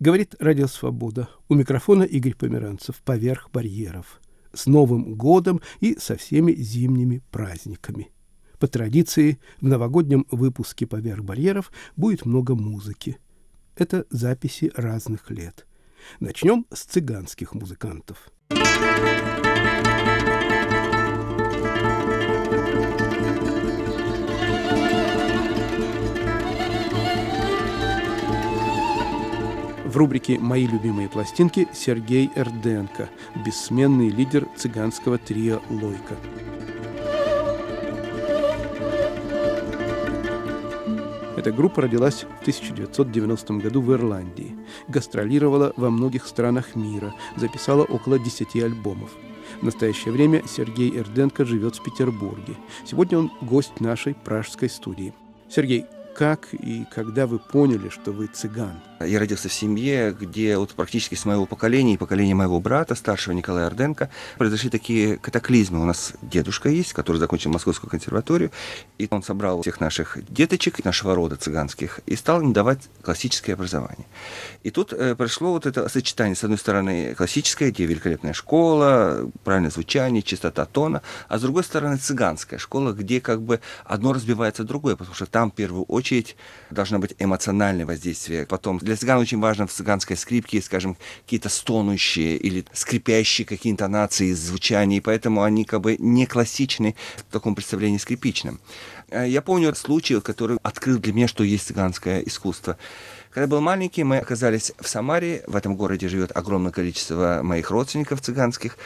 Говорит Радио Свобода. У микрофона Игорь Померанцев. Поверх барьеров. С Новым годом и со всеми зимними праздниками. По традиции, в новогоднем выпуске «Поверх барьеров» будет много музыки. Это записи разных лет. Начнем с цыганских музыкантов. В рубрике «Мои любимые пластинки» Сергей Эрденко, бессменный лидер цыганского трио «Лойка». Эта группа родилась в 1990 году в Ирландии, гастролировала во многих странах мира, записала около 10 альбомов. В настоящее время Сергей Эрденко живет в Петербурге. Сегодня он гость нашей пражской студии. Сергей, как и когда вы поняли, что вы цыган? Я родился в семье, где вот практически с моего поколения и поколения моего брата, старшего Николая Орденко, произошли такие катаклизмы. У нас дедушка есть, который закончил Московскую консерваторию, и он собрал всех наших деточек нашего рода цыганских и стал им давать классическое образование. И тут э, пришло вот это сочетание, с одной стороны, классическое, где великолепная школа, правильное звучание, чистота тона, а с другой стороны, цыганская школа, где как бы одно разбивается другое, потому что там в первую очередь должно быть эмоциональное воздействие. Потом для цыган очень важно в цыганской скрипке, скажем, какие-то стонущие или скрипящие какие интонации, звучания, и поэтому они как бы не классичны в таком представлении скрипичном. Э, я помню случай, который открыл для меня, что есть цыганское искусство. Когда я был маленький, мы оказались в Самаре. В этом городе живет огромное количество моих родственников цыганских.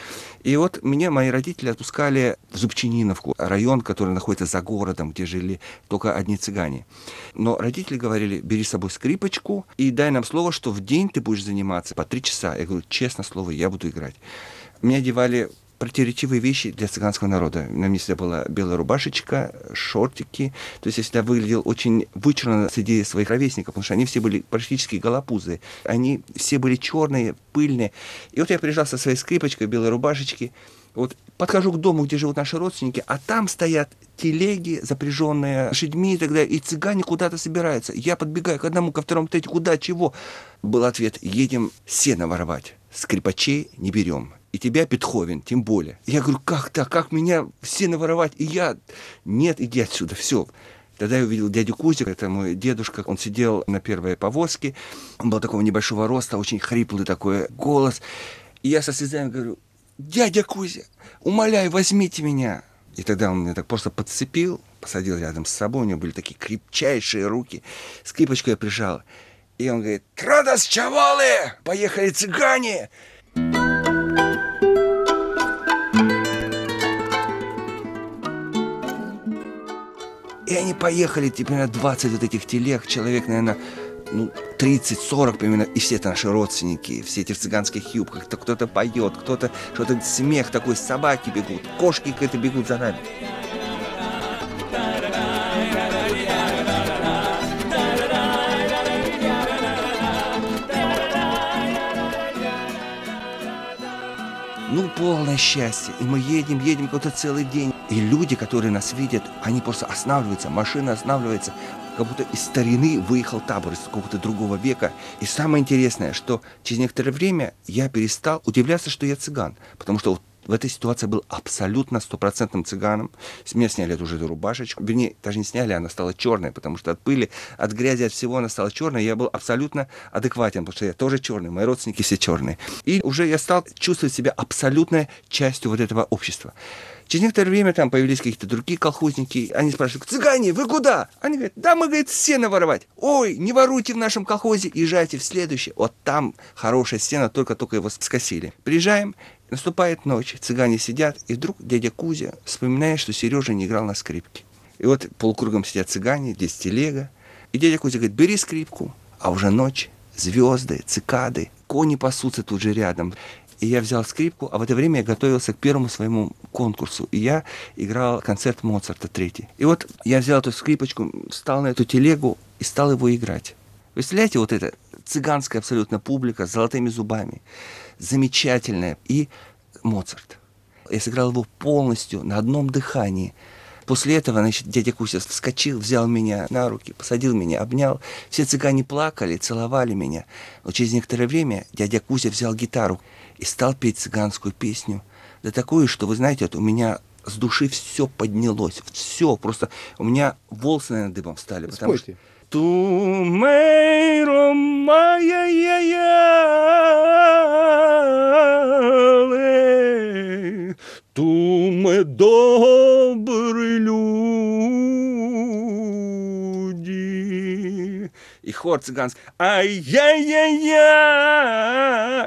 И вот меня мои родители отпускали в Зубчининовку, район, который находится за городом, где жили только одни цыгане. Но родители говорили, бери с собой скрипочку и дай нам слово, что в день ты будешь заниматься по три часа. Я говорю, честно слово, я буду играть. Меня одевали противоречивые вещи для цыганского народа. На мне всегда была белая рубашечка, шортики. То есть я всегда выглядел очень вычурно среди своих ровесников, потому что они все были практически голопузые. Они все были черные, пыльные. И вот я приезжал со своей скрипочкой, белой рубашечки. Вот подхожу к дому, где живут наши родственники, а там стоят телеги, запряженные лошадьми и так далее, и цыгане куда-то собираются. Я подбегаю к одному, ко второму, третьему, куда, чего? Был ответ, едем сено воровать, скрипачей не берем и тебя Бетховен, тем более. Я говорю, как так, как меня все наворовать, и я, нет, иди отсюда, все. Тогда я увидел дядю Кузю, это мой дедушка, он сидел на первой повозке, он был такого небольшого роста, очень хриплый такой голос. И я со слезами говорю, дядя Кузя, умоляю, возьмите меня. И тогда он меня так просто подцепил, посадил рядом с собой, у него были такие крепчайшие руки, скрипочку я прижал. И он говорит, «Крадос, чавалы! Поехали цыгане!» И они поехали, примерно 20 вот этих телег, человек, наверное, ну, 30-40 примерно, и все это наши родственники, все эти в цыганских юбках, кто-то поет, кто-то что-то смех такой, собаки бегут, кошки какие-то бегут за нами. Ну, полное счастье. И мы едем, едем какой-то целый день. И люди, которые нас видят, они просто останавливаются, машина останавливается, как будто из старины выехал табор из какого-то другого века. И самое интересное, что через некоторое время я перестал удивляться, что я цыган. Потому что вот в этой ситуации был абсолютно стопроцентным цыганом. С меня сняли эту же рубашечку. Вернее, даже не сняли, она стала черной, потому что от пыли, от грязи, от всего она стала черной. Я был абсолютно адекватен, потому что я тоже черный, мои родственники все черные. И уже я стал чувствовать себя абсолютной частью вот этого общества. Через некоторое время там появились какие-то другие колхозники. Они спрашивают, цыгане, вы куда? Они говорят, да мы, говорит, сено воровать. Ой, не воруйте в нашем колхозе, езжайте в следующий. Вот там хорошая стена, только-только его скосили. Приезжаем, наступает ночь, цыгане сидят, и вдруг дядя Кузя вспоминает, что Сережа не играл на скрипке. И вот полукругом сидят цыгане, здесь телега. И дядя Кузя говорит, бери скрипку. А уже ночь, звезды, цикады, кони пасутся тут же рядом. И я взял скрипку, а в это время я готовился к первому своему конкурсу. И я играл концерт Моцарта третий. И вот я взял эту скрипочку, встал на эту телегу и стал его играть. Представляете, вот эта цыганская абсолютно публика с золотыми зубами. Замечательная. И Моцарт. Я сыграл его полностью на одном дыхании. После этого, значит, дядя Куся вскочил, взял меня на руки, посадил меня, обнял. Все цыгане плакали, целовали меня. Но через некоторое время дядя Кузя взял гитару и стал петь цыганскую песню. Да такую, что, вы знаете, вот у меня с души все поднялось. Все, просто у меня волосы, наверное, дыбом стали. Потому Спойте. что Tu meirom maia ia me добрый люди. И хор цыганский. Ай-яй-яй-яй!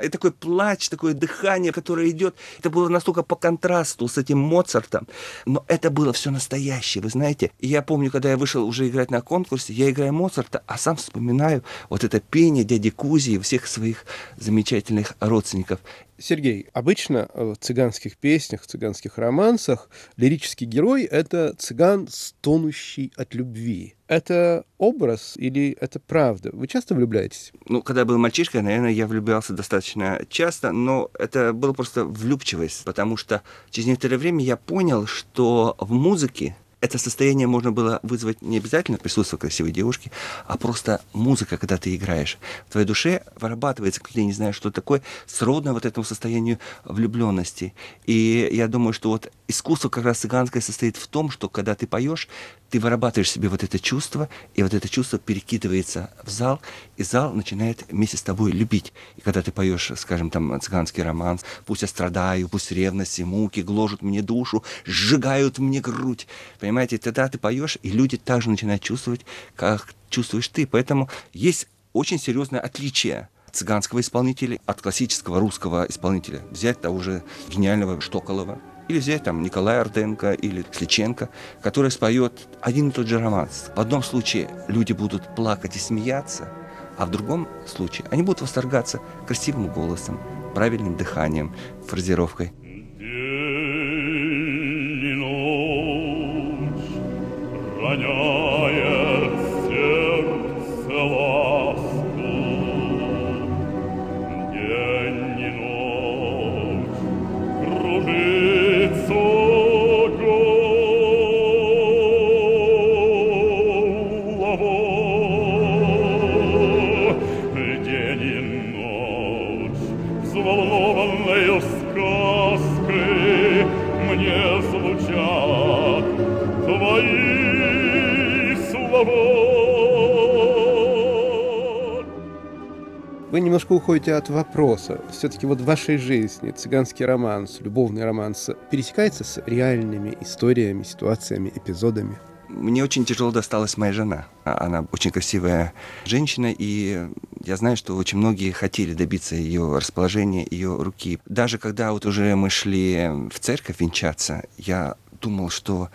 И такой плач, такое дыхание, которое идет. Это было настолько по контрасту с этим Моцартом. Но это было все настоящее, вы знаете. Я помню, когда я вышел уже играть на конкурсе, я играю Моцарта, а сам вспоминаю вот это пение дяди Кузи и всех своих замечательных родственников. Сергей, обычно в цыганских песнях, в цыганских романсах лирический герой — это цыган, стонущий от любви. Это образ или это правда? Вы часто влюбляетесь? Ну, когда я был мальчишкой, наверное, я влюблялся достаточно часто, но это было просто влюбчивость, потому что через некоторое время я понял, что в музыке это состояние можно было вызвать не обязательно присутствие красивой девушки, а просто музыка, когда ты играешь. В твоей душе вырабатывается, ты не знаешь, что такое, сродно вот этому состоянию влюбленности. И я думаю, что вот искусство как раз цыганское состоит в том, что когда ты поешь, ты вырабатываешь себе вот это чувство, и вот это чувство перекидывается в зал, и зал начинает вместе с тобой любить. И когда ты поешь, скажем, там, цыганский романс, пусть я страдаю, пусть ревность и муки гложут мне душу, сжигают мне грудь, понимаете, тогда ты поешь, и люди также начинают чувствовать, как чувствуешь ты. Поэтому есть очень серьезное отличие цыганского исполнителя от классического русского исполнителя. Взять того же гениального Штоколова, или взять там Николая Арденко или Сличенко, который споет один и тот же романс. В одном случае люди будут плакать и смеяться, а в другом случае они будут восторгаться красивым голосом, правильным дыханием, фразировкой. Немножко уходите от вопроса. Все-таки вот в вашей жизни цыганский романс, любовный романс пересекается с реальными историями, ситуациями, эпизодами? Мне очень тяжело досталась моя жена. А, она очень красивая женщина, и я знаю, что очень многие хотели добиться ее расположения, ее руки. Даже когда вот уже мы шли в церковь венчаться, я думал, что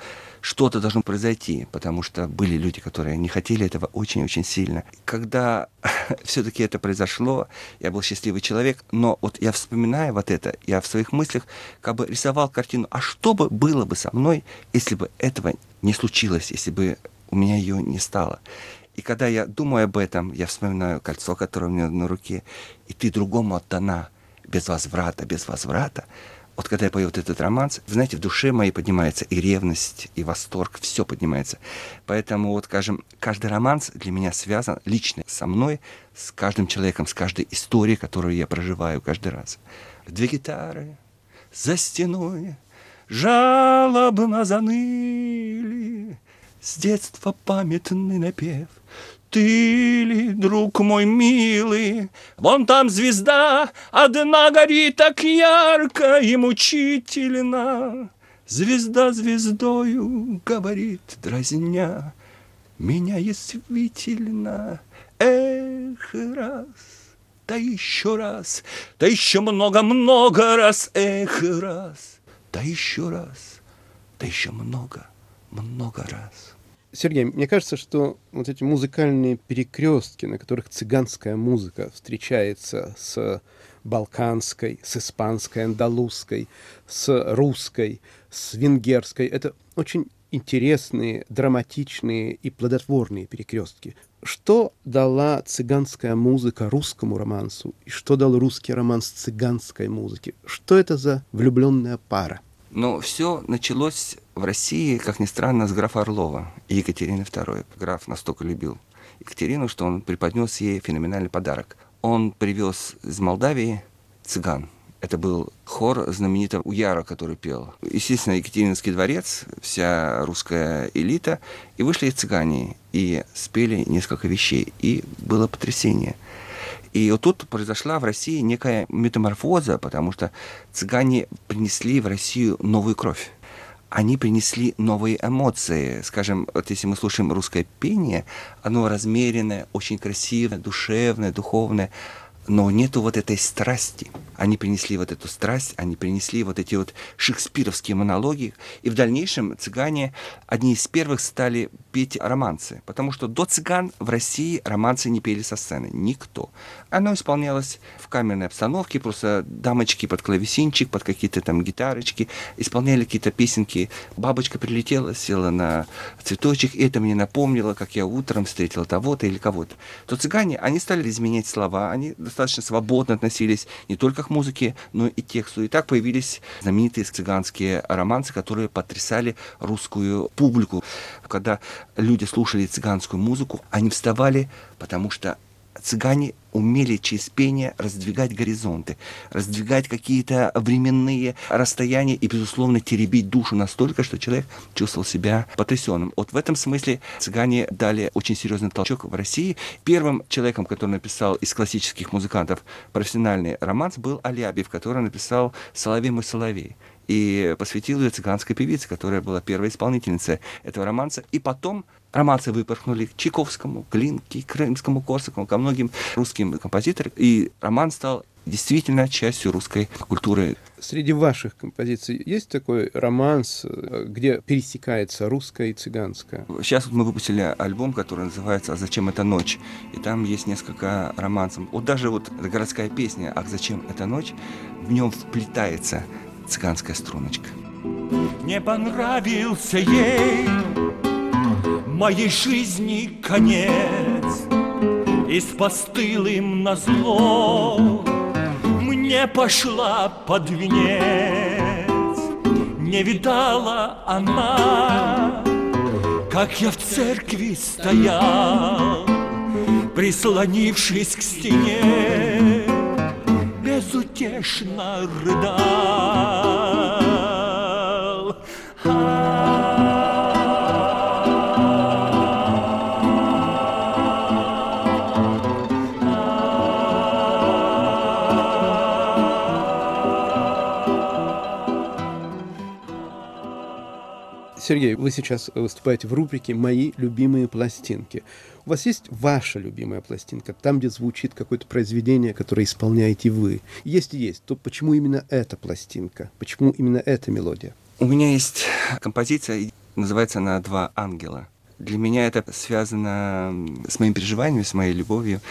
что-то должно произойти, потому что были люди, которые не хотели этого очень-очень сильно. Когда все-таки это произошло, я был счастливый человек, но вот я вспоминаю вот это, я в своих мыслях как бы рисовал картину, а что бы было бы со мной, если бы этого не случилось, если бы у меня ее не стало. И когда я думаю об этом, я вспоминаю кольцо, которое у меня на руке, и ты другому отдана без возврата, без возврата, вот когда я пою вот этот романс, вы знаете, в душе моей поднимается и ревность, и восторг, все поднимается. Поэтому, вот, скажем, каждый романс для меня связан лично со мной, с каждым человеком, с каждой историей, которую я проживаю каждый раз. Две гитары за стеной жалобно заныли, с детства памятный напев — ты ли, друг мой милый, Вон там звезда одна горит так ярко и мучительно. Звезда звездою говорит, дразня, Меня язвительно. Эх, раз, да еще раз, да еще много-много раз, эх, раз, да еще раз, да еще много-много раз. Сергей, мне кажется, что вот эти музыкальные перекрестки, на которых цыганская музыка встречается с балканской, с испанской, андалузской, с русской, с венгерской, это очень интересные, драматичные и плодотворные перекрестки. Что дала цыганская музыка русскому романсу и что дал русский романс цыганской музыке? Что это за влюбленная пара? Но все началось в России, как ни странно, с графа Орлова и Екатерины II. Граф настолько любил Екатерину, что он преподнес ей феноменальный подарок. Он привез из Молдавии цыган. Это был хор знаменитого Уяра, который пел. Естественно, Екатерининский дворец, вся русская элита. И вышли цыгане и спели несколько вещей. И было потрясение. И вот тут произошла в России некая метаморфоза, потому что цыгане принесли в Россию новую кровь они принесли новые эмоции. Скажем, вот если мы слушаем русское пение, оно размеренное, очень красивое, душевное, духовное но нету вот этой страсти. Они принесли вот эту страсть, они принесли вот эти вот шекспировские монологи, и в дальнейшем цыгане одни из первых стали петь романсы, потому что до цыган в России романсы не пели со сцены, никто. Оно исполнялось в камерной обстановке, просто дамочки под клавесинчик, под какие-то там гитарочки, исполняли какие-то песенки. Бабочка прилетела, села на цветочек, и это мне напомнило, как я утром встретила того-то или кого-то. То цыгане, они стали изменять слова, они достаточно свободно относились не только к музыке, но и тексту. И так появились знаменитые цыганские романсы, которые потрясали русскую публику. Когда люди слушали цыганскую музыку, они вставали, потому что цыгане умели через пение раздвигать горизонты, раздвигать какие-то временные расстояния и, безусловно, теребить душу настолько, что человек чувствовал себя потрясенным. Вот в этом смысле цыгане дали очень серьезный толчок в России. Первым человеком, который написал из классических музыкантов профессиональный романс, был Алябьев, который написал «Соловей мой соловей» и посвятил ее цыганской певице, которая была первой исполнительницей этого романса. И потом романсы выпорхнули к Чайковскому, Глинке, Крымскому, Корсакову, ко многим русским композиторам. И роман стал действительно частью русской культуры. Среди ваших композиций есть такой романс, где пересекается русская и цыганская? Сейчас вот мы выпустили альбом, который называется «А зачем эта ночь?» И там есть несколько романсов. Вот даже вот городская песня «Ах, зачем эта ночь?» В нем вплетается цыганская струночка. Не понравился ей моей жизни конец. И с постылым назло мне пошла под венец. Не видала она, как я в церкви стоял Прислонившись к стене, безутешно рыдал. Сергей, вы сейчас выступаете в рубрике «Мои любимые пластинки». У вас есть ваша любимая пластинка, там, где звучит какое-то произведение, которое исполняете вы? Если есть, то почему именно эта пластинка? Почему именно эта мелодия? У меня есть композиция, называется она «Два ангела». Для меня это связано с моими переживаниями, с моей любовью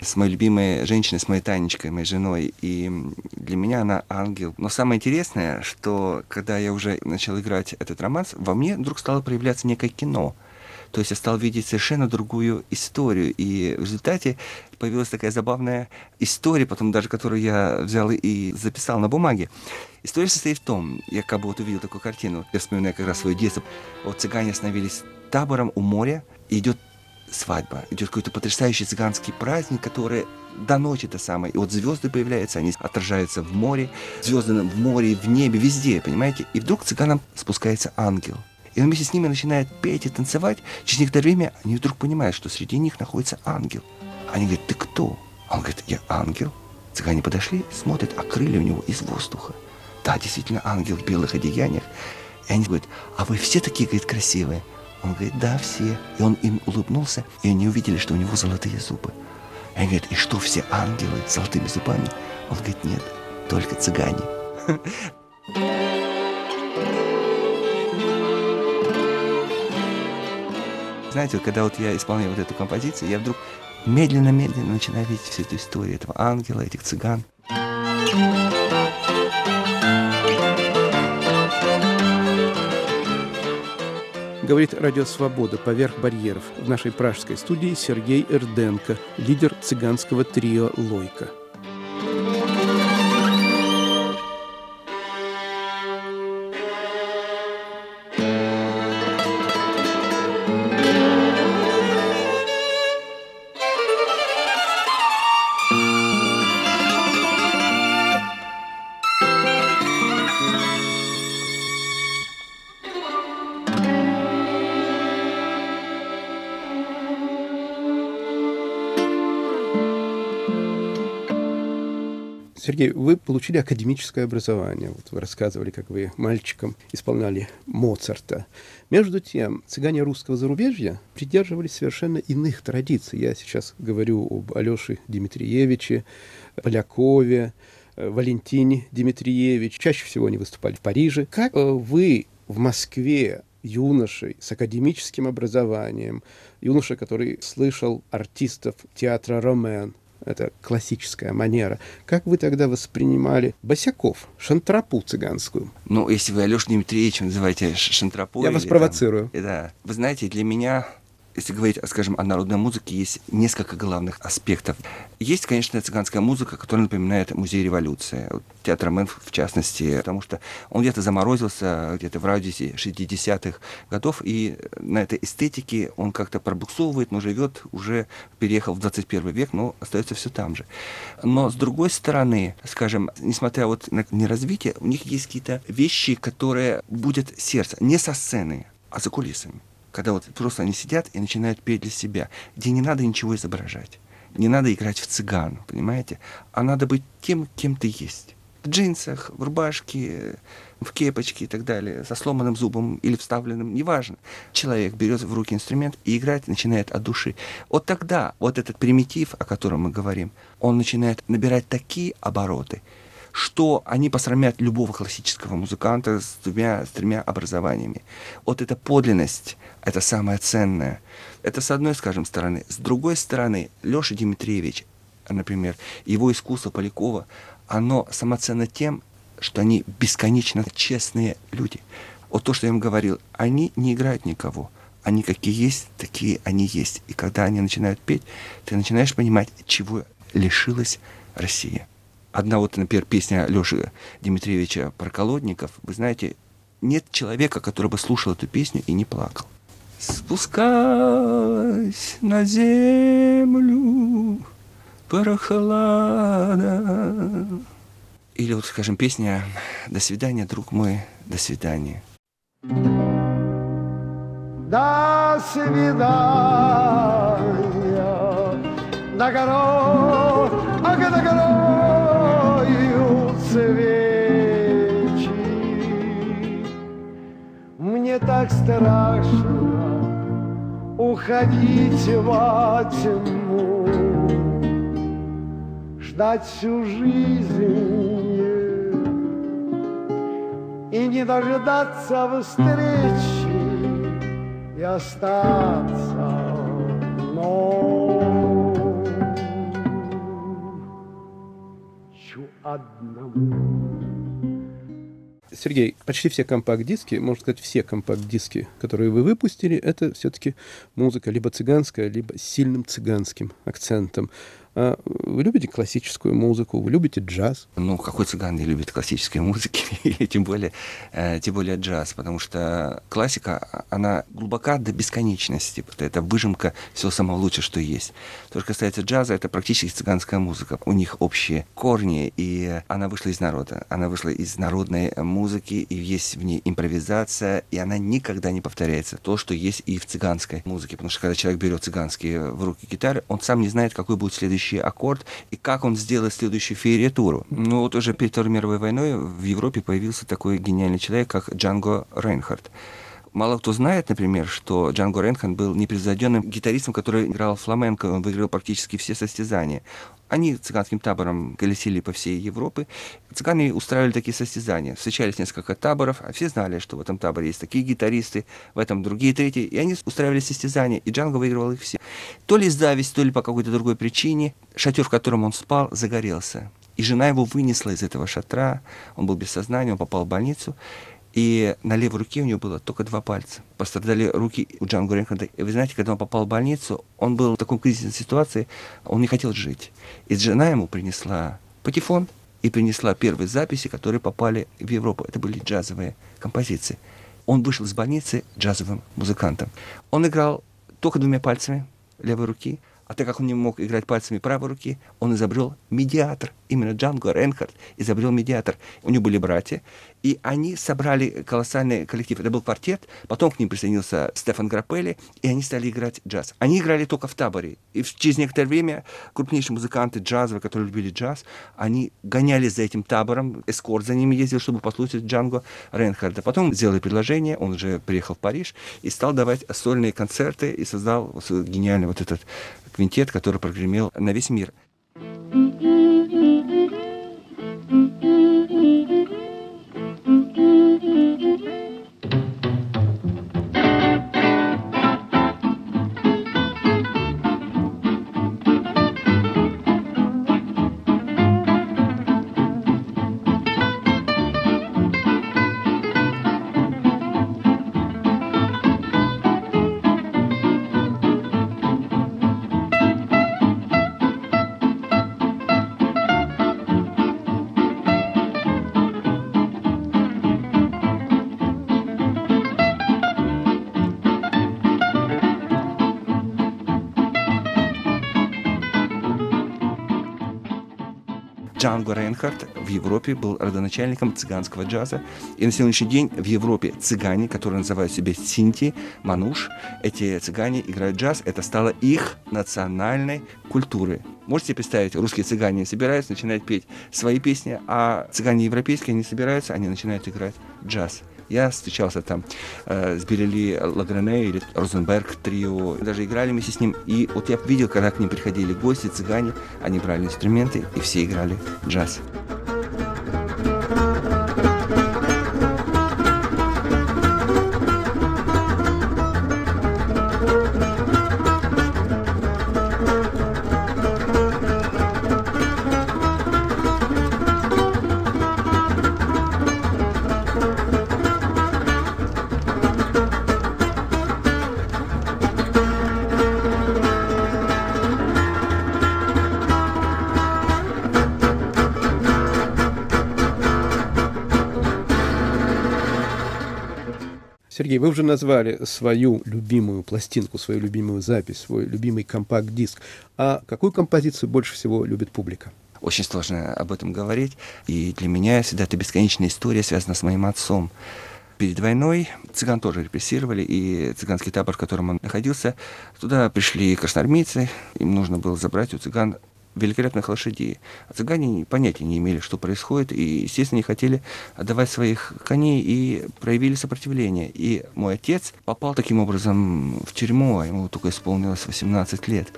с моей любимой женщиной, с моей Танечкой, моей женой. И для меня она ангел. Но самое интересное, что когда я уже начал играть этот романс, во мне вдруг стало проявляться некое кино. То есть я стал видеть совершенно другую историю. И в результате появилась такая забавная история, потом даже которую я взял и записал на бумаге. История состоит в том, я как бы вот увидел такую картину, я вспоминаю как раз свое детство. Вот цыгане остановились табором у моря, идет свадьба, идет какой-то потрясающий цыганский праздник, который до ночи то самое. И вот звезды появляются, они отражаются в море, звезды в море, в небе, везде, понимаете? И вдруг цыганам спускается ангел. И он вместе с ними начинает петь и танцевать. Через некоторое время они вдруг понимают, что среди них находится ангел. Они говорят, ты кто? Он говорит, я ангел. Цыгане подошли, смотрят, а крылья у него из воздуха. Да, действительно, ангел в белых одеяниях. И они говорят, а вы все такие, говорит, красивые. Он говорит, да, все. И он им улыбнулся, и они увидели, что у него золотые зубы. И они говорят, и что, все ангелы с золотыми зубами? Он говорит, нет, только цыгане. Знаете, когда вот я исполняю вот эту композицию, я вдруг медленно-медленно начинаю видеть всю эту историю этого ангела, этих цыган. Говорит Радио Свобода поверх барьеров. В нашей пражской студии Сергей Эрденко, лидер цыганского трио «Лойка». Сергей, вы получили академическое образование. Вот вы рассказывали, как вы мальчиком исполняли Моцарта. Между тем, цыгане русского зарубежья придерживались совершенно иных традиций. Я сейчас говорю об Алёше Дмитриевиче, Полякове, э, Валентине Дмитриевич. Чаще всего они выступали в Париже. Как э, вы в Москве юношей с академическим образованием, юноша, который слышал артистов театра «Ромен», это классическая манера. Как вы тогда воспринимали босяков, шантрапу цыганскую? Ну, если вы Алешу Дмитриевича называете шантрапой... Я вас провоцирую. Там, да. Вы знаете, для меня если говорить, скажем, о народной музыке, есть несколько главных аспектов. Есть, конечно, цыганская музыка, которая напоминает музей революции. Театр Мэн, в частности, потому что он где-то заморозился, где-то в радиусе 60-х годов, и на этой эстетике он как-то пробуксовывает, но живет, уже переехал в 21 век, но остается все там же. Но с другой стороны, скажем, несмотря вот на неразвитие, у них есть какие-то вещи, которые будут сердце, не со сцены, а за кулисами когда вот просто они сидят и начинают петь для себя, где не надо ничего изображать. Не надо играть в цыган, понимаете? А надо быть тем, кем ты есть. В джинсах, в рубашке, в кепочке и так далее, со сломанным зубом или вставленным, неважно. Человек берет в руки инструмент и играть начинает от души. Вот тогда вот этот примитив, о котором мы говорим, он начинает набирать такие обороты, что они посрамят любого классического музыканта с двумя, с тремя образованиями. Вот эта подлинность, это самое ценное. Это с одной, скажем, стороны. С другой стороны, Леша Дмитриевич, например, его искусство Полякова, оно самоценно тем, что они бесконечно честные люди. Вот то, что я им говорил, они не играют никого. Они какие есть, такие они есть. И когда они начинают петь, ты начинаешь понимать, чего лишилась Россия. Одна вот, например, песня Леши Дмитриевича про колодников. Вы знаете, нет человека, который бы слушал эту песню и не плакал. Спускалась на землю прохлада. Или вот, скажем, песня «До свидания, друг мой, до свидания». До свидания, на горох, на горою свечи. Мне так страшно, уходить во тьму, ждать всю жизнь и не дожидаться встречи и остаться одному. Сергей, почти все компакт-диски, можно сказать, все компакт-диски, которые вы выпустили, это все-таки музыка либо цыганская, либо с сильным цыганским акцентом. А вы любите классическую музыку, вы любите джаз? Ну, какой цыган не любит классической музыки, и тем более, э, тем более джаз, потому что классика, она глубока до бесконечности. Это выжимка всего самого лучшего, что есть. То, что касается джаза, это практически цыганская музыка. У них общие корни, и она вышла из народа. Она вышла из народной музыки, и есть в ней импровизация, и она никогда не повторяется. То, что есть и в цыганской музыке. Потому что когда человек берет цыганские в руки гитары, он сам не знает, какой будет следующий следующий аккорд и как он сделает следующую феериатуру. Ну вот уже перед Второй мировой войной в Европе появился такой гениальный человек, как Джанго Рейнхард. Мало кто знает, например, что Джанго Рейнхард был непревзойденным гитаристом, который играл фламенко, он выиграл практически все состязания. Они цыганским табором колесили по всей Европе. Цыгане устраивали такие состязания. Встречались несколько таборов, а все знали, что в этом таборе есть такие гитаристы, в этом другие, третьи. И они устраивали состязания, и Джанго выигрывал их все. То ли зависть, то ли по какой-то другой причине, шатер, в котором он спал, загорелся. И жена его вынесла из этого шатра, он был без сознания, он попал в больницу. И на левой руке у него было только два пальца. Пострадали руки у Джанго Рейнхарда. И вы знаете, когда он попал в больницу, он был в такой кризисной ситуации, он не хотел жить. И жена ему принесла патефон и принесла первые записи, которые попали в Европу. Это были джазовые композиции. Он вышел из больницы джазовым музыкантом. Он играл только двумя пальцами левой руки, А так как он не мог играть пальцами правой руки, он изобрел медиатор. Именно Джанго Рейнхард изобрел медиатор. У него были братья, и они собрали колоссальный коллектив. Это был квартет, потом к ним присоединился Стефан Граппелли, и они стали играть джаз. Они играли только в таборе. И через некоторое время крупнейшие музыканты джазовые, которые любили джаз, они гонялись за этим табором, эскорт за ними ездил, чтобы послушать Джанго Рейнхарда. Потом сделали предложение, он уже приехал в Париж и стал давать сольные концерты и создал гениальный вот этот квинтет, который прогремел на весь мир. Джанго Рейнхард в Европе был родоначальником цыганского джаза. И на сегодняшний день в Европе цыгане, которые называют себя синти, мануш, эти цыгане играют джаз. Это стало их национальной культурой. Можете представить, русские цыгане собираются, начинают петь свои песни, а цыгане европейские не собираются, они начинают играть джаз. Я встречался там э, с Берели Лагрене или Розенберг трио. Даже играли вместе с ним. И вот я видел, когда к ним приходили гости, цыгане, они брали инструменты, и все играли джаз. Сергей, вы уже назвали свою любимую пластинку, свою любимую запись, свой любимый компакт-диск. А какую композицию больше всего любит публика? Очень сложно об этом говорить. И для меня всегда это бесконечная история, связана с моим отцом. Перед войной цыган тоже репрессировали, и цыганский табор, в котором он находился, туда пришли красноармейцы, им нужно было забрать у цыган великолепных лошадей. А цыгане понятия не имели, что происходит, и, естественно, не хотели отдавать своих коней и проявили сопротивление. И мой отец попал таким образом в тюрьму, а ему только исполнилось 18 лет.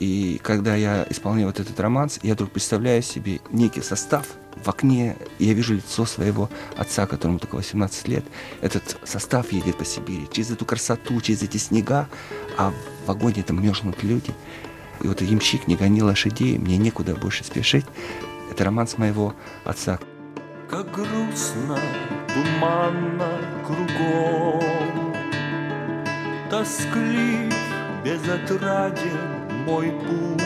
И когда я исполняю вот этот романс, я вдруг представляю себе некий состав в окне, я вижу лицо своего отца, которому только 18 лет. Этот состав едет по Сибири, через эту красоту, через эти снега, а в вагоне там мерзнут люди. И вот ямщик не гони лошадей, мне некуда больше спешить. Это романс моего отца. Как грустно, туманно кругом, Тосклив, безотраден мой путь,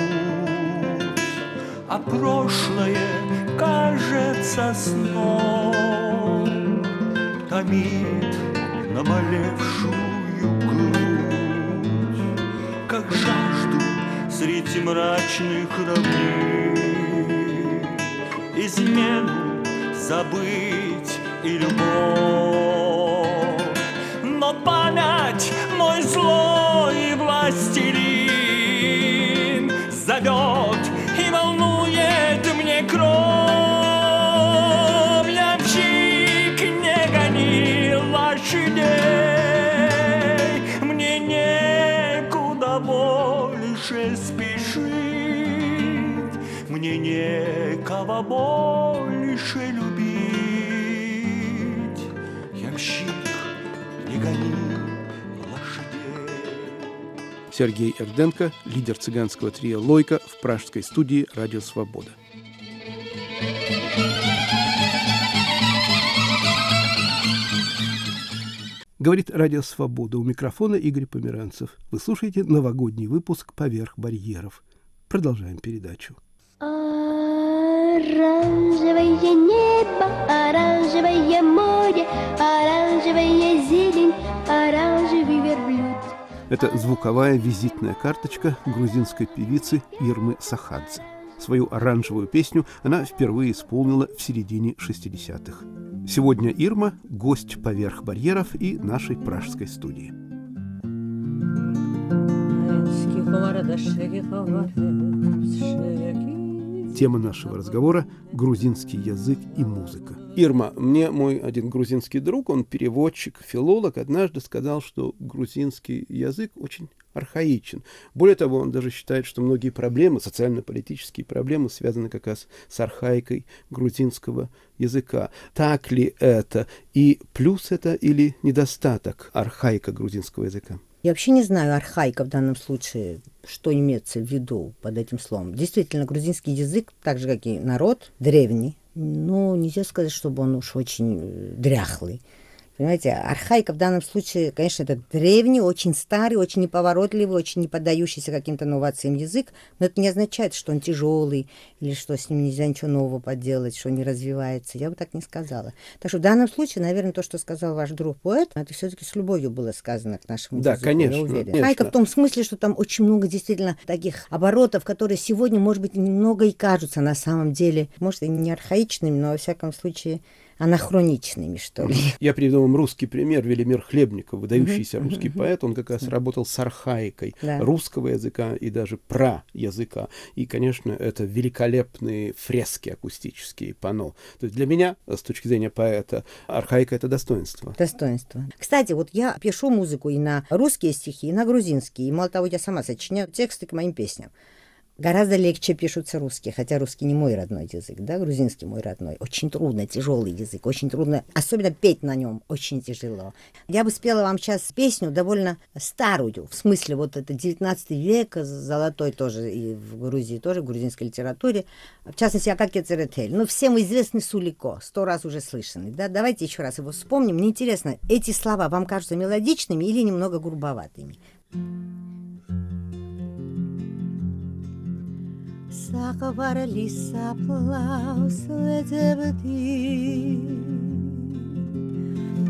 А прошлое кажется сном, Томит наболевшую грудь, Как жажду среди мрачных равнин. Измену забыть и любовь. Но память мой злой властелин некого больше любить Ямщик, не гони Сергей Эрденко, лидер цыганского трио «Лойка» в пражской студии «Радио Свобода». Говорит Радио Свобода. У микрофона Игорь Померанцев. Вы слушаете новогодний выпуск «Поверх барьеров». Продолжаем передачу. Оранжевое небо, оранжевое море, оранжевая зелень, оранжевый верблюд. Это звуковая визитная карточка грузинской певицы Ирмы Сахадзе. Свою оранжевую песню она впервые исполнила в середине 60-х. Сегодня Ирма – гость поверх барьеров и нашей пражской студии. Тема нашего разговора – грузинский язык и музыка. Ирма, мне мой один грузинский друг, он переводчик, филолог, однажды сказал, что грузинский язык очень архаичен. Более того, он даже считает, что многие проблемы, социально-политические проблемы, связаны как раз с архаикой грузинского языка. Так ли это? И плюс это или недостаток архаика грузинского языка? Я вообще не знаю архаика в данном случае, что имеется в виду под этим словом. Действительно, грузинский язык, так же как и народ, древний, но нельзя сказать, чтобы он уж очень э, дряхлый. Понимаете, архаика в данном случае, конечно, это древний, очень старый, очень неповоротливый, очень не поддающийся каким-то новациям язык, но это не означает, что он тяжелый или что с ним нельзя ничего нового поделать, что он не развивается. Я бы так не сказала. Так что в данном случае, наверное, то, что сказал ваш друг поэт, это все-таки с любовью было сказано к нашему да, языку, конечно, я уверена. конечно. Архаика в том смысле, что там очень много действительно таких оборотов, которые сегодня, может быть, немного и кажутся на самом деле, может, и не архаичными, но во всяком случае анахроничными, что ли. Я приведу вам русский пример. Велимир Хлебников, выдающийся русский поэт, он как раз работал с архаикой Да. русского языка и даже про языка. И, конечно, это великолепные фрески акустические, пано. То есть для меня, с точки зрения поэта, архаика — это достоинство. Достоинство. Кстати, вот я пишу музыку и на русские стихи, и на грузинские. И мало того, я сама сочиняю тексты к моим песням. Гораздо легче пишутся русские, хотя русский не мой родной язык, да, грузинский мой родной. Очень трудно, тяжелый язык, очень трудно, особенно петь на нем очень тяжело. Я бы спела вам сейчас песню довольно старую, в смысле вот это 19 век, золотой тоже и в Грузии тоже, в грузинской литературе. В частности, Акакия Церетель. Ну, всем известный Сулико, сто раз уже слышанный. Да? Давайте еще раз его вспомним. Мне интересно, эти слова вам кажутся мелодичными или немного грубоватыми? საყვარლის საფლავს ეძებდი.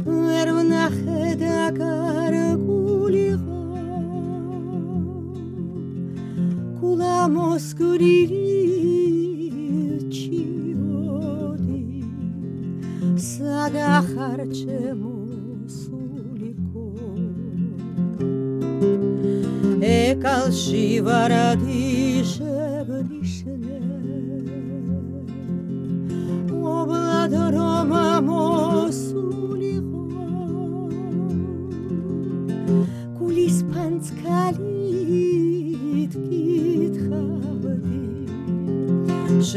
ვერ ვნახე დაკარგულიყო კულა მოსკურირი ჩიოდი. საგახარ შემოსულიყო ეკალში ვარადიშე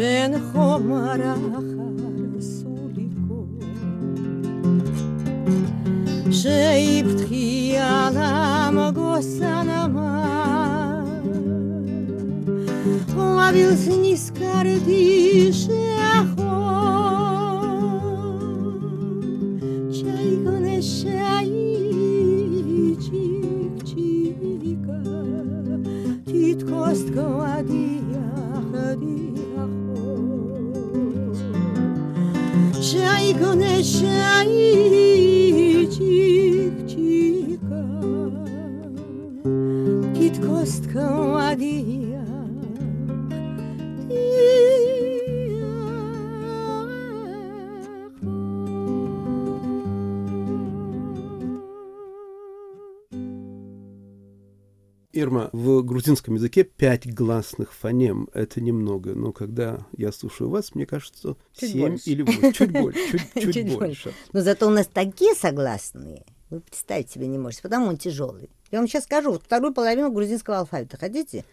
sen jomara jarzuliko Sheibtchialam gosanama Ловился низко рдишь грузинском языке пять гласных фонем. Это немного, но когда я слушаю вас, мне кажется, Чуть семь больше. или восемь. Чуть больше. Чуть, чуть больше. Но зато у нас такие согласные, вы представить себе не можете, потому он тяжелый. Я вам сейчас скажу вторую половину грузинского алфавита. Хотите?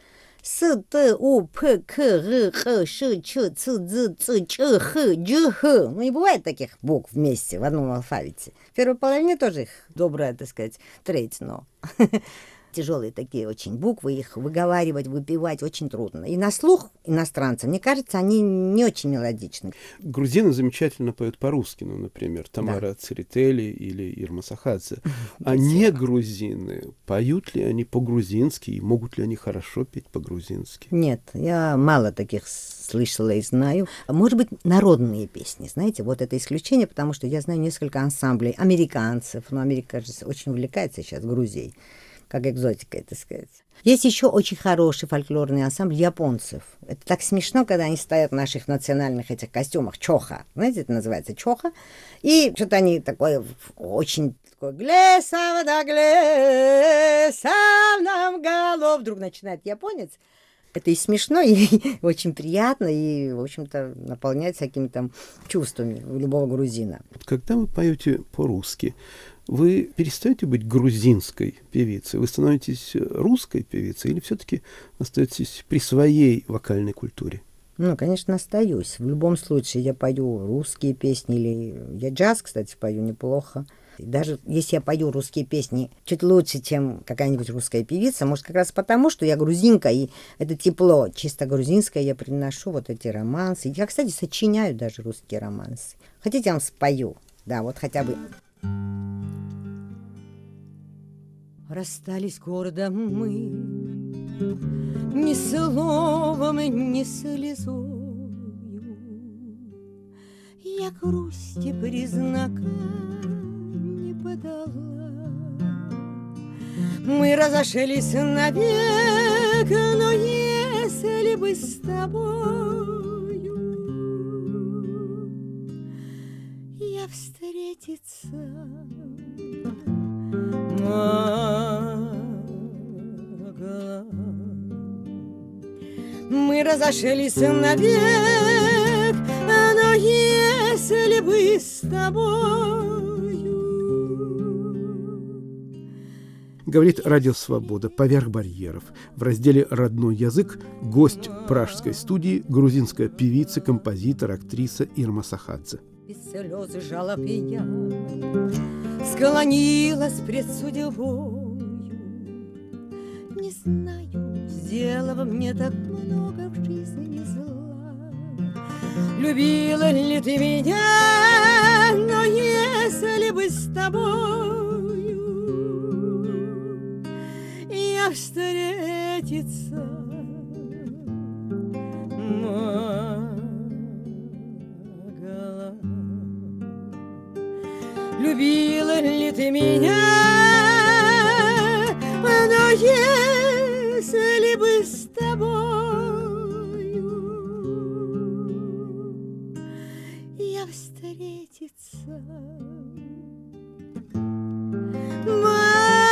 С, Т, У, П, К, Р, Х, Ш, Ч, Ц, Дз, Ц, Ч, Х, Дж, Х. Ну, не бывает таких букв вместе в одном алфавите. В первой половине тоже их добрая, так сказать, треть, но тяжелые такие очень буквы, их выговаривать, выпивать очень трудно. И на слух иностранцам, мне кажется, они не очень мелодичны. Грузины замечательно поют по-русски, ну, например, Тамара Церетели или Ирма Сахадзе. А не грузины, поют ли они по-грузински и могут ли они хорошо петь по-грузински? Нет, я мало таких слышала и знаю. Может быть, народные песни, знаете, вот это исключение, потому что я знаю несколько ансамблей американцев, но Америка же очень увлекается сейчас Грузией. Как экзотика, это сказать. Есть еще очень хороший фольклорный ансамбль японцев. Это так смешно, когда они стоят в наших национальных этих костюмах чоха. Знаете, это называется чоха. И что-то они такое очень такое глесав да глесав нам голов. Вдруг начинает японец. Это и смешно, и очень приятно, и, в общем-то, наполняет всякими там чувствами любого грузина. Когда вы поете по-русски, вы перестаете быть грузинской певицей, вы становитесь русской певицей или все-таки остаетесь при своей вокальной культуре? Ну, конечно, остаюсь. В любом случае я пою русские песни или я джаз, кстати, пою неплохо. И даже если я пою русские песни чуть лучше, чем какая-нибудь русская певица, может, как раз потому, что я грузинка, и это тепло чисто грузинское я приношу, вот эти романсы. Я, кстати, сочиняю даже русские романсы. Хотите, я вам спою? Да, вот хотя бы. Расстались гордо мы, ни словом, ни слезою. Я грусти признака не подала. Мы разошлись навек, но если бы с тобою встретиться могла. Мы разошлись навек, но если бы с тобою Говорит Радио Свобода «Поверх барьеров». В разделе «Родной язык» гость пражской студии грузинская певица, композитор, актриса Ирма Сахадзе. Без слез жалоб и я Склонилась пред судьбою Не знаю, сделала мне так много в жизни зла. Любила ли ты меня, но если бы с тобою Я встретиться могла Любила ли ты меня, но если бы с тобою? Я встретиться могла.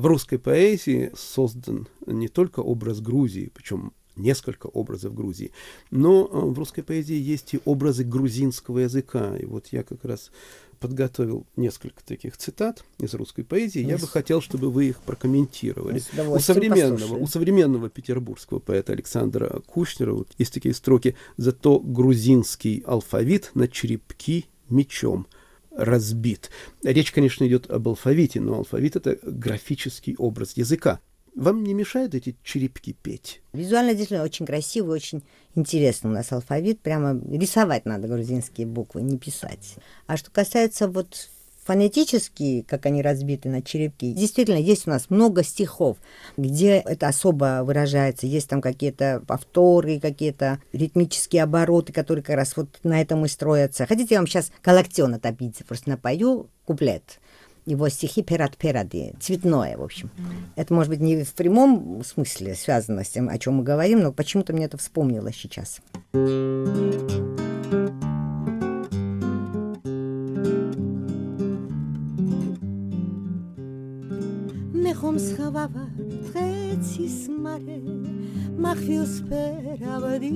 В русской поэзии создан не только образ Грузии, причем несколько образов Грузии, но э, в русской поэзии есть и образы грузинского языка. И вот я как раз подготовил несколько таких цитат из русской поэзии. Я бы хотел, чтобы вы их прокомментировали. У современного, у современного петербургского поэта Александра Кушнера вот есть такие строки «Зато грузинский алфавит на черепки мечом разбит». Речь, конечно, идет об алфавите, но алфавит — это графический образ языка. Вам не мешают эти черепки петь? Визуально действительно очень красивый, очень интересный у нас алфавит. Прямо рисовать надо грузинские буквы, не писать. А что касается вот фонетически, как они разбиты на черепки, действительно, есть у нас много стихов, где это особо выражается. Есть там какие-то повторы, какие-то ритмические обороты, которые как раз вот на этом и строятся. Хотите, я вам сейчас колоктена топиться, просто напою куплет его стихи «Перат перади», цветное, в общем. Это, может быть, не в прямом смысле связано с тем, о чем мы говорим, но почему-то мне это вспомнилось сейчас. რომ სხვა დღეცის მარე მახვილს ფერავდი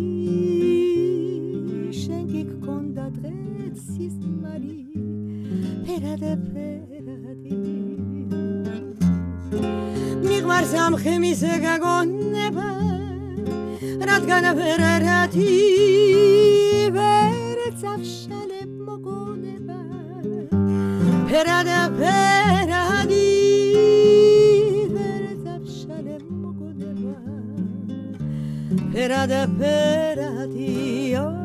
შენ კი გქონდა დღეცის მარი ფერადე ფერადი მიყვარს ამ ხემის გაგონება რადგან ვერერათი ვერ წავშალებ მოგონება ფერადე ფერადი era davvero addio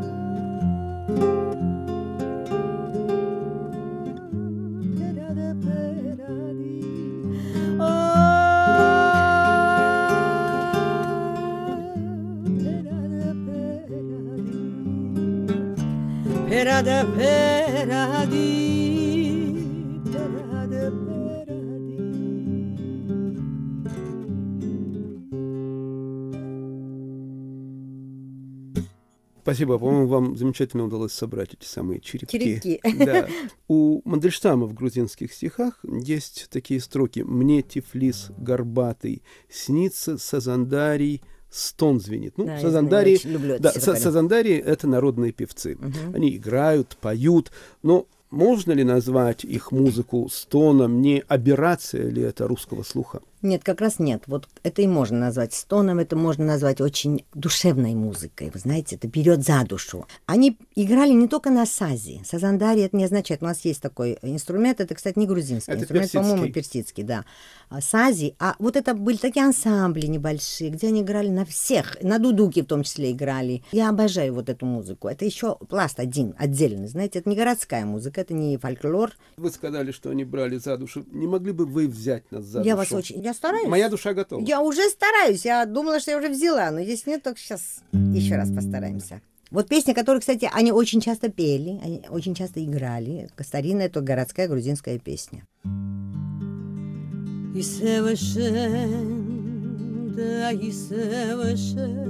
Спасибо. По-моему, вам замечательно удалось собрать эти самые черепки. Черепки. Да. У Мандельштама в грузинских стихах есть такие строки. «Мне Тифлис горбатый, снится Сазандарий, стон звенит». Ну, Да, это да, Са- стихотворение. Сазандарии — это народные певцы. Они играют, поют, но можно ли назвать их музыку стоном? Не аберрация ли это русского слуха? Нет, как раз нет. Вот это и можно назвать стоном, это можно назвать очень душевной музыкой. Вы знаете, это берет за душу. Они играли не только на сазе. Сазандари это не означает. У нас есть такой инструмент, это, кстати, не грузинский Это инструмент, по-моему, персидский, да. А Сази. А вот это были такие ансамбли небольшие, где они играли на всех, на дудуке в том числе играли. Я обожаю вот эту музыку. Это еще пласт один, отдельный. Знаете, это не городская музыка, это не фольклор. Вы сказали, что они брали за душу. Не могли бы вы взять нас за я душу? вас очень... Я стараюсь. Моя душа готова. Я уже стараюсь. Я думала, что я уже взяла, но здесь нет, только сейчас еще раз постараемся. Вот песни, которые, кстати, они очень часто пели, они очень часто играли. Старинная, это городская грузинская песня. И совершен, да и совершен,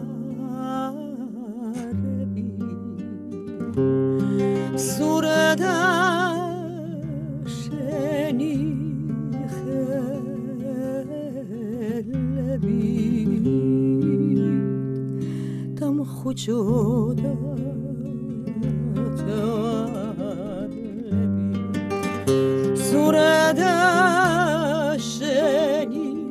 zure da senik elbit tam hucuda zure da senik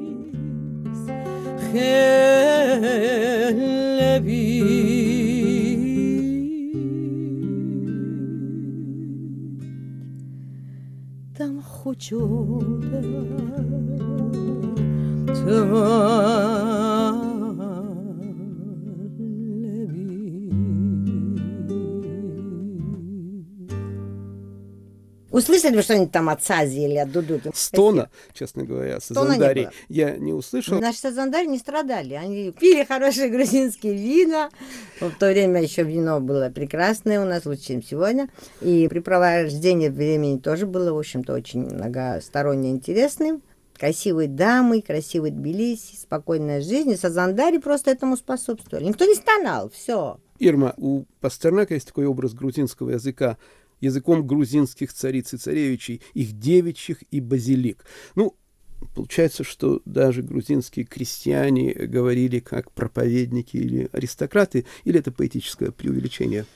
shoulder. Turn Услышали вы что-нибудь там от Сази или от Дудуки? Стона, честно говоря, не было. я не услышал. Наши Сазандари не страдали. Они пили хорошие грузинские вина. В то время еще вино было прекрасное у нас, лучше, чем сегодня. И препровождение времени тоже было, в общем-то, очень многосторонне интересным. Красивые дамы, красивый Тбилиси, спокойная жизнь. И Сазандари просто этому способствовали. Никто не стонал, все. Ирма, у Пастернака есть такой образ грузинского языка, языком грузинских цариц и царевичей, их девичьих и базилик. Ну, получается, что даже грузинские крестьяне говорили как проповедники или аристократы, или это поэтическое преувеличение?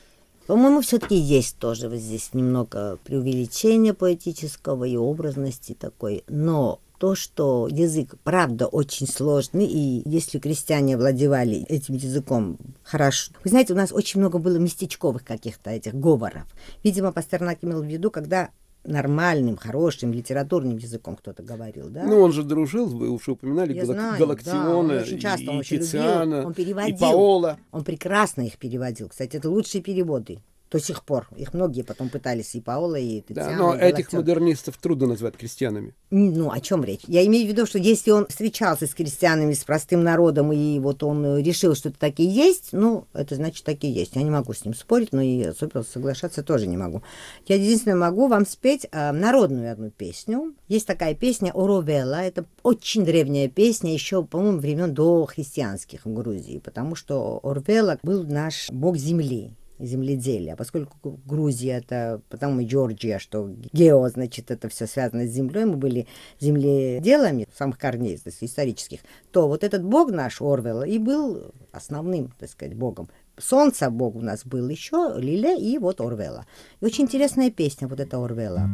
По-моему, все-таки есть тоже вот здесь немного преувеличения поэтического и образности такой. Но то, что язык, правда, очень сложный, и если крестьяне владевали этим языком хорошо... Вы знаете, у нас очень много было местечковых каких-то этих говоров. Видимо, Пастернак имел в виду, когда нормальным, хорошим, литературным языком кто-то говорил, да? Ну, он же дружил, вы уже упоминали, Я знаю, да, Галактиона, он очень часто, он и очень любил, Тициана, он и переводил. Паола. Он прекрасно их переводил. Кстати, это лучшие переводы до сих пор. Их многие потом пытались, и Паола, и Да, Тициана, но и этих Галактион. модернистов трудно назвать крестьянами. Ну, о чем речь? Я имею в виду, что если он встречался с крестьянами, с простым народом, и вот он э, решил, что это такие есть, ну, это значит такие есть. Я не могу с ним спорить, но и особенно соглашаться тоже не могу. Я единственное могу вам спеть э, народную одну песню. Есть такая песня Оровела. Это очень древняя песня, еще, по-моему, времен до христианских в Грузии, потому что Орвела был наш бог земли земледелия, поскольку Грузия это, потом и Джорджия, что гео, значит, это все связано с землей, мы были земледелами самых корней, то есть исторических, то вот этот бог наш, Орвел, и был основным, так сказать, богом. Солнце бог у нас был еще, Лиле и вот Орвела. И очень интересная песня вот эта Орвела.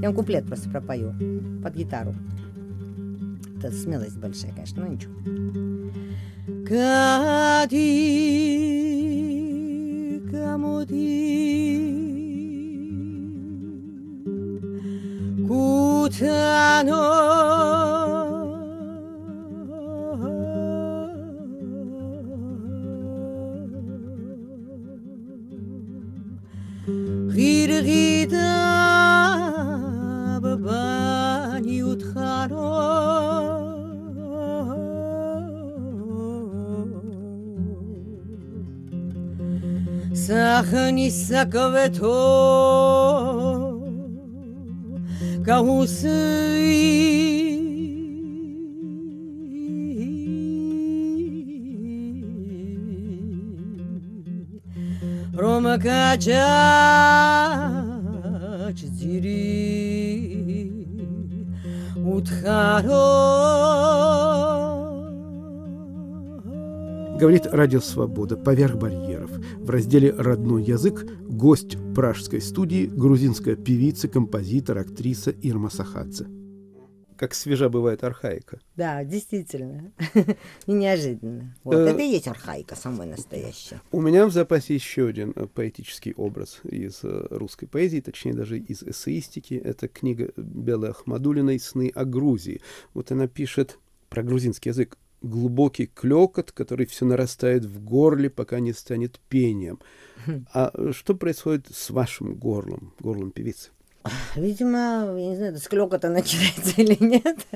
Я вам куплет просто пропою под гитару. Это смелость большая, конечно, но ничего. a morir. Gute Nacht. Riede, სახნისაქვე თო გაუსვი რომ გაჯაჭ ძირი უთხარო Говорит Радио Свобода «Поверх барьеров». В разделе «Родной язык» гость пражской студии грузинская певица, композитор, актриса Ирма Сахадзе. Как свежа бывает архаика. Да, действительно. И неожиданно. Вот. Э, Это и есть архаика самая настоящая. У меня в запасе еще один э, поэтический образ из э, русской поэзии, точнее даже из эссеистики. Это книга Белой Ахмадулиной «Сны о Грузии». Вот она пишет про грузинский язык. Глубокий клекот, который все нарастает в горле, пока не станет пением. А что происходит с вашим горлом, горлом певицы? Видимо, я не знаю, с клёкота начинается или нет,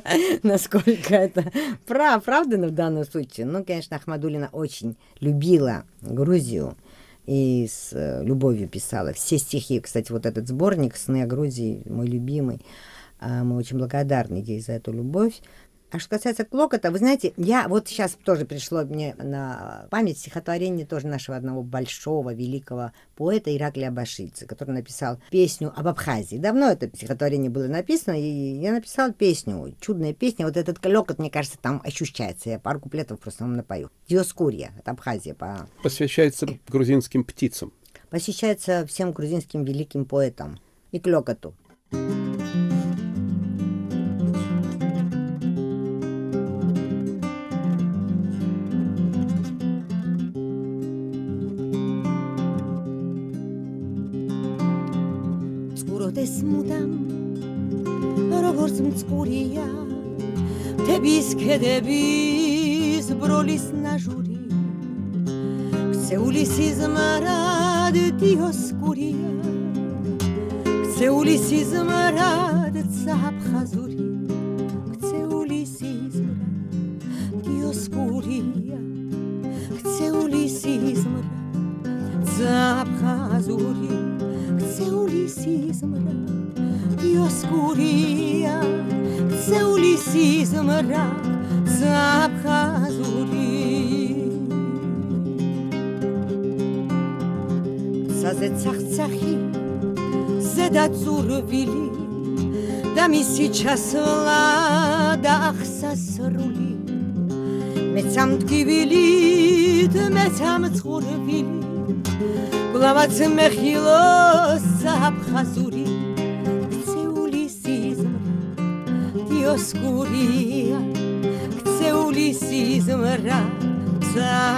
насколько это прав, оправдано в данном случае. Ну, конечно, Ахмадулина очень любила Грузию и с э, любовью писала все стихи. Кстати, вот этот сборник «Сны о Грузии» мой любимый. А, Мы очень благодарны ей за эту любовь. А что касается клокота, вы знаете, я вот сейчас тоже пришло мне на память стихотворение тоже нашего одного большого, великого поэта Ираклия Башидзе, который написал песню об Абхазии. Давно это стихотворение было написано, и я написала песню, чудная песня. Вот этот клёкот, мне кажется, там ощущается. Я пару куплетов просто вам напою. Диоскурия, это Абхазия по Посвящается грузинским птицам. посвящается всем грузинским великим поэтам и клёкоту. წყუროდეს მუდამ როგორც მწყურია მთების ქედების ბროლის ნაჟური. ქცეული სიზმარად დიოსკურია ქცეული სიზმარად საფხაზური ქცეული სიზმრად დიოსკურია ქცეული სიზმრად საფხაზური ცეული სიზმრა იოსკურია ცეული სიზმრა ზაფხაზური. გზაზე ცახცახი ზედა წურვილი და მისი ჩასვლა და ახსასრული. მეცამდგივილი მეცამწყურვილი კვლავაც მეხილოს აფხაზური ქცეული სიზმრა დიოსკურია ქცეული სიზმრა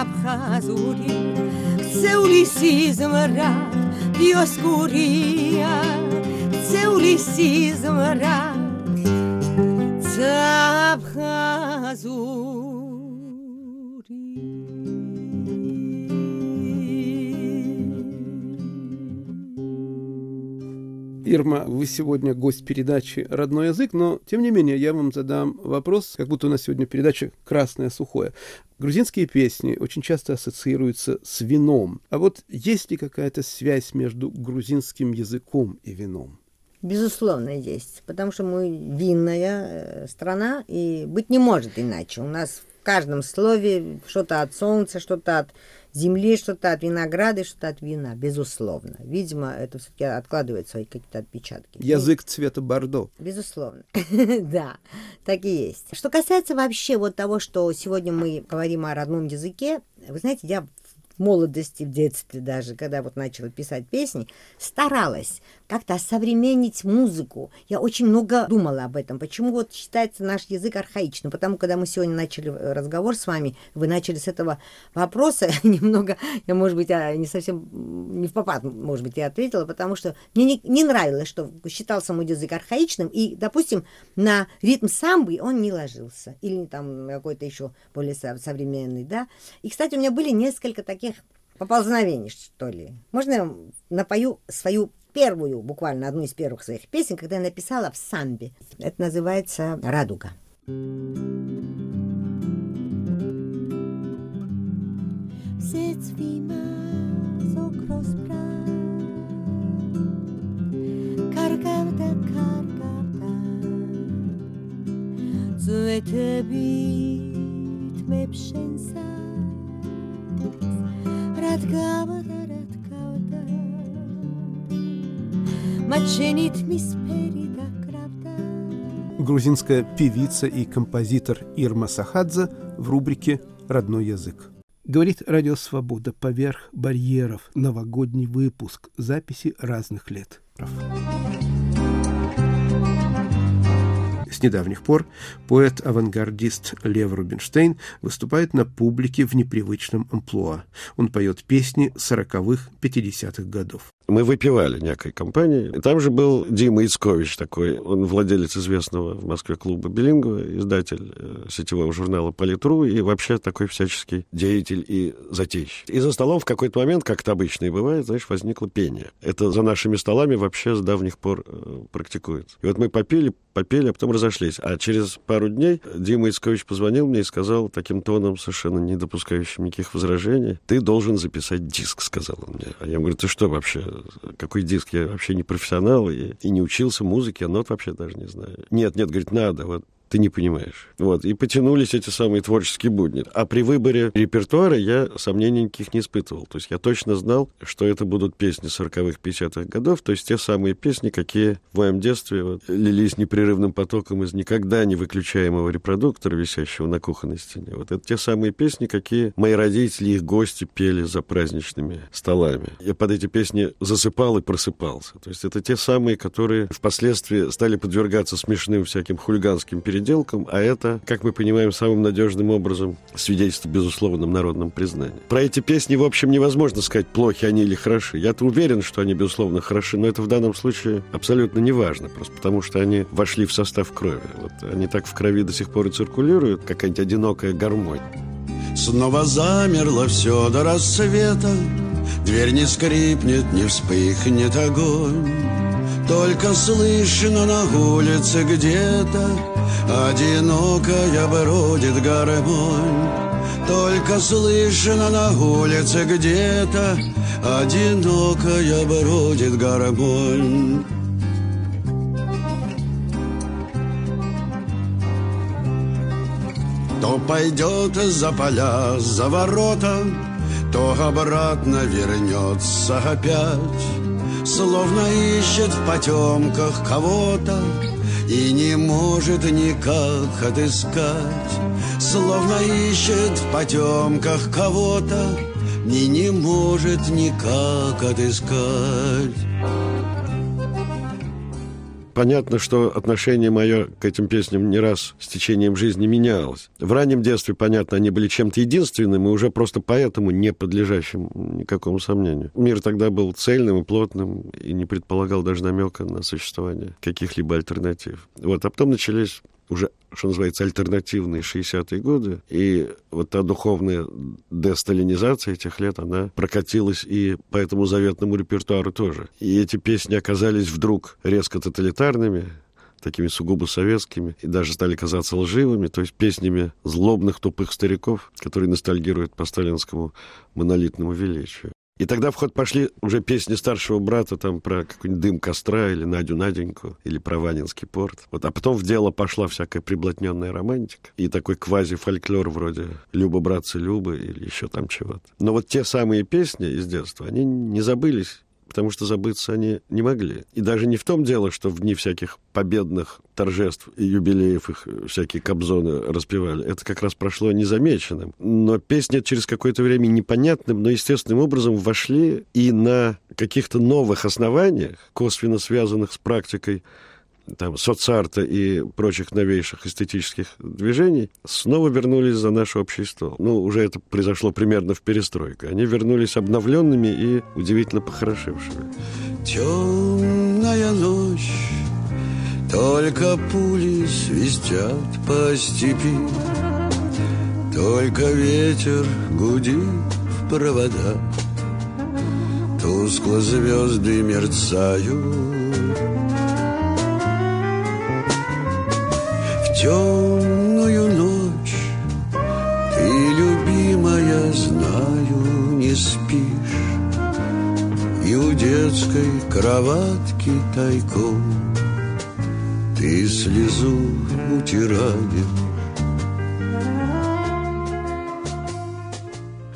აფხაზური ქცეული სიზმრა დიოსკურია ქცეული სიზმრა აფხაზური Ирма, вы сегодня гость передачи «Родной язык», но, тем не менее, я вам задам вопрос, как будто у нас сегодня передача «Красное сухое». Грузинские песни очень часто ассоциируются с вином. А вот есть ли какая-то связь между грузинским языком и вином? Безусловно, есть. Потому что мы винная э, страна, и быть не может иначе. У нас в каждом слове что-то от солнца, что-то от земли, что-то от винограда, что-то от вина. Безусловно. Видимо, это все-таки откладывает свои какие-то отпечатки. Язык цвета бордо. Безусловно. да, так и есть. Что касается вообще вот того, что сегодня мы говорим о родном языке, вы знаете, я молодости, в детстве даже, когда вот начала писать песни, старалась как-то осовременить музыку. Я очень много думала об этом. Почему вот считается наш язык архаичным? Потому когда мы сегодня начали разговор с вами, вы начали с этого вопроса, немного, я, может быть, не совсем, не в попад, может быть, я ответила, потому что мне не, не нравилось, что считался мой язык архаичным, и, допустим, на ритм самбы он не ложился, или там какой-то еще более современный, да. И, кстати, у меня были несколько таких моих поползновений, что ли. Можно я напою свою первую, буквально одну из первых своих песен, когда я написала в самбе. Это называется «Радуга». Sits vi más o cross kargavda kargavda Züete bitmep şensa Грузинская певица и композитор Ирма Сахадзе в рубрике «Родной язык». Говорит «Радио Свобода» поверх барьеров. Новогодний выпуск. Записи разных лет. Прав. С недавних пор поэт-авангардист Лев Рубинштейн выступает на публике в непривычном амплуа. Он поет песни 40-х, 50-х годов. Мы выпивали некой компании. Там же был Дима Ицкович такой. Он владелец известного в Москве клуба «Билингва», издатель э, сетевого журнала «Политру» и вообще такой всяческий деятель и затейщик. И за столом в какой-то момент, как это обычно и бывает, знаешь, возникло пение. Это за нашими столами вообще с давних пор э, практикуется. И вот мы попили, попели, а потом разошлись. А через пару дней Дима Ицкович позвонил мне и сказал таким тоном, совершенно не допускающим никаких возражений, ты должен записать диск, сказал он мне. А я говорю, ты что вообще, какой диск? Я вообще не профессионал и, и не учился музыке, а нот вообще даже не знаю. Нет, нет, говорит, надо, вот ты не понимаешь. Вот. И потянулись эти самые творческие будни. А при выборе репертуара я сомнений никаких не испытывал. То есть я точно знал, что это будут песни 40-х, 50-х годов, то есть те самые песни, какие в моем детстве вот, лились непрерывным потоком из никогда не выключаемого репродуктора, висящего на кухонной стене. Вот это те самые песни, какие мои родители, их гости пели за праздничными столами. Я под эти песни засыпал и просыпался. То есть это те самые, которые впоследствии стали подвергаться смешным всяким хулиганским переделкам, переделкам, а это, как мы понимаем, самым надежным образом свидетельствует безусловном народном признании. Про эти песни, в общем, невозможно сказать, плохи они или хороши. Я-то уверен, что они, безусловно, хороши, но это в данном случае абсолютно не важно, просто потому что они вошли в состав крови. Вот они так в крови до сих пор и циркулируют, какая-нибудь одинокая гармонь. Снова замерло все до рассвета Дверь не скрипнет, не вспыхнет огонь Только слышно на улице где-то. Одинокая бродит гармонь. Только слышно на улице где-то. Одинокая бродит гармонь. То пойдет за поля, за ворота То обратно вернется опять Словно ищет в потемках кого-то и не может никак отыскать. Словно ищет в потемках кого-то И не может никак отыскать Понятно, что отношение мое к этим песням не раз с течением жизни менялось. В раннем детстве, понятно, они были чем-то единственным, и уже просто поэтому не подлежащим никакому сомнению. Мир тогда был цельным и плотным, и не предполагал даже намека на существование каких-либо альтернатив. Вот, а потом начались уже, что называется, альтернативные 60-е годы. И вот та духовная десталинизация этих лет, она прокатилась и по этому заветному репертуару тоже. И эти песни оказались вдруг резко тоталитарными, такими сугубо советскими, и даже стали казаться лживыми, то есть песнями злобных тупых стариков, которые ностальгируют по сталинскому монолитному величию. И тогда в ход пошли уже песни старшего брата там про какой-нибудь дым костра или Надю Наденьку, или про Ванинский порт. Вот, а потом в дело пошла всякая приблотненная романтика и такой квази-фольклор вроде «Люба, братцы, Любы» или еще там чего-то. Но вот те самые песни из детства, они не забылись потому что забыться они не могли. И даже не в том дело, что в дни всяких победных торжеств и юбилеев их всякие кобзоны распевали. Это как раз прошло незамеченным. Но песни через какое-то время непонятным, но естественным образом вошли и на каких-то новых основаниях, косвенно связанных с практикой там, соцарта и прочих новейших эстетических движений, снова вернулись за наш общий стол. Ну, уже это произошло примерно в перестройку. Они вернулись обновленными и удивительно похорошевшими. Темная ночь, только пули свистят по степи, Только ветер гудит в проводах, Тускло звезды мерцают, темную ночь. Ты, любимая, знаю, не спишь. И у детской кроватки тайком Ты слезу утираешь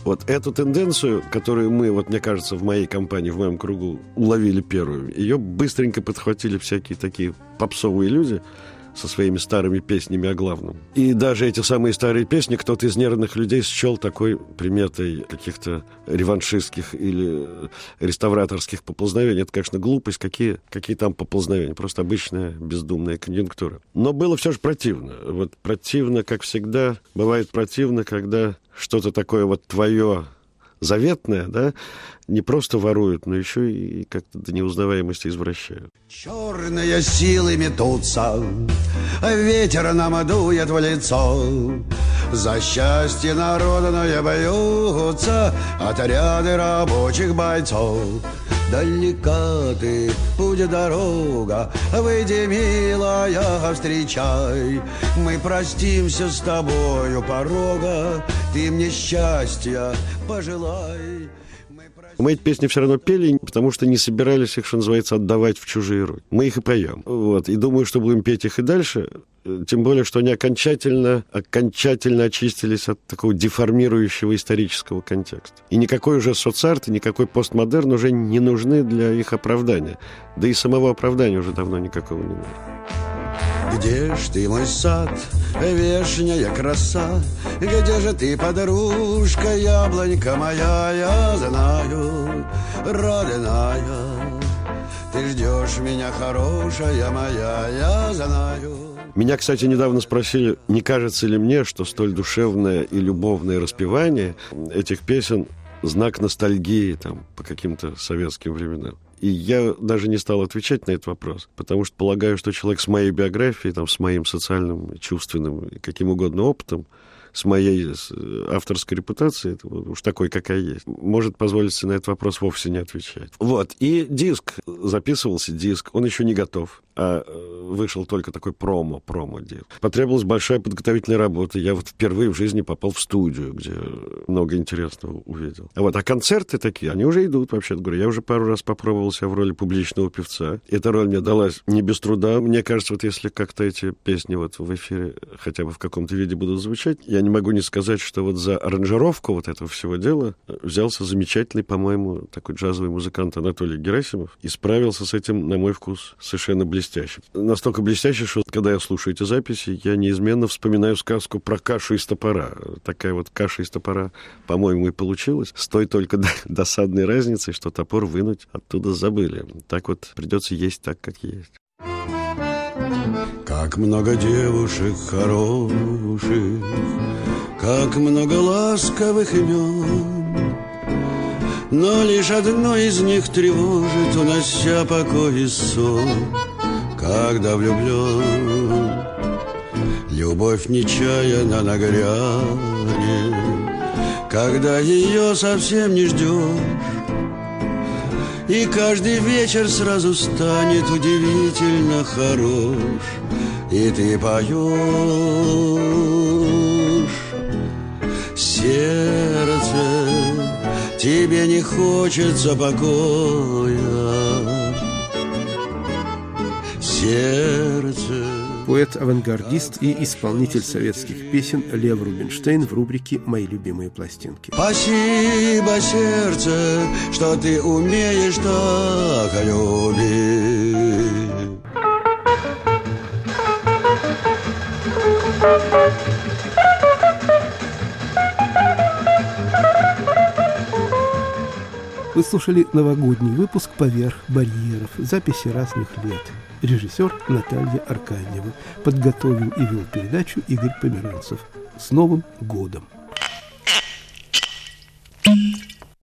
Вот эту тенденцию, которую мы, вот мне кажется, в моей компании, в моем кругу уловили первую, ее быстренько подхватили всякие такие попсовые люди – со своими старыми песнями о главном. И даже эти самые старые песни кто-то из нервных людей счел такой приметой каких-то реваншистских или реставраторских поползновений. Это, конечно, глупость. Какие, какие там поползновения? Просто обычная бездумная конъюнктура. Но было все же противно. Вот противно, как всегда, бывает противно, когда что-то такое вот твое заветное, да, не просто воруют, но еще и как-то до неузнаваемости извращают. Черные силы метутся, ветер нам дует в лицо. За счастье народное боются отряды рабочих бойцов. Далека ты, путь дорога, выйди, милая, встречай. Мы простимся с тобою порога, ты мне счастья пожелай. Мы эти песни все равно пели, потому что не собирались их, что называется, отдавать в чужие руки. Мы их и поем. Вот. И думаю, что будем петь их и дальше. Тем более, что они окончательно, окончательно очистились от такого деформирующего исторического контекста. И никакой уже соцарт, и никакой постмодерн уже не нужны для их оправдания. Да и самого оправдания уже давно никакого не нужно. Где ж ты, мой сад, вешняя краса? Где же ты, подружка, яблонька моя? Я знаю, родная, ты ждешь меня, хорошая моя, я знаю. Меня, кстати, недавно спросили, не кажется ли мне, что столь душевное и любовное распевание этих песен знак ностальгии там, по каким-то советским временам. И я даже не стал отвечать на этот вопрос, потому что полагаю, что человек с моей биографией, там, с моим социальным, чувственным, каким угодно опытом, с моей авторской репутацией, уж такой, какая есть, может позволить себе на этот вопрос вовсе не отвечать. Вот. И диск, записывался диск, он еще не готов а э, вышел только такой промо, промо диск. Потребовалась большая подготовительная работа. Я вот впервые в жизни попал в студию, где много интересного увидел. А вот, а концерты такие, они уже идут, вообще говоря. Я уже пару раз попробовал себя в роли публичного певца. Эта роль мне далась не без труда. Мне кажется, вот если как-то эти песни вот в эфире хотя бы в каком-то виде будут звучать, я не могу не сказать, что вот за аранжировку вот этого всего дела взялся замечательный, по-моему, такой джазовый музыкант Анатолий Герасимов и справился с этим, на мой вкус, совершенно блестяще блестяще. Настолько блестяще, что когда я слушаю эти записи, я неизменно вспоминаю сказку про кашу из топора. Такая вот каша из топора, по-моему, и получилась. С той только досадной разницей, что топор вынуть оттуда забыли. Так вот придется есть так, как есть. Как много девушек хороших, Как много ласковых имен, Но лишь одно из них тревожит, Унося покой и сон когда влюблен Любовь нечаянно на гряне Когда ее совсем не ждешь И каждый вечер сразу станет удивительно хорош. И ты поешь. Сердце, тебе не хочется покоя сердце Поэт-авангардист и исполнитель советских песен Лев Рубинштейн в рубрике «Мои любимые пластинки». Спасибо, сердце, что ты умеешь так любить. Вы слушали новогодний выпуск «Поверх барьеров. Записи разных лет». Режиссер Наталья Аркадьева. Подготовил и вел передачу Игорь Померанцев. С Новым годом!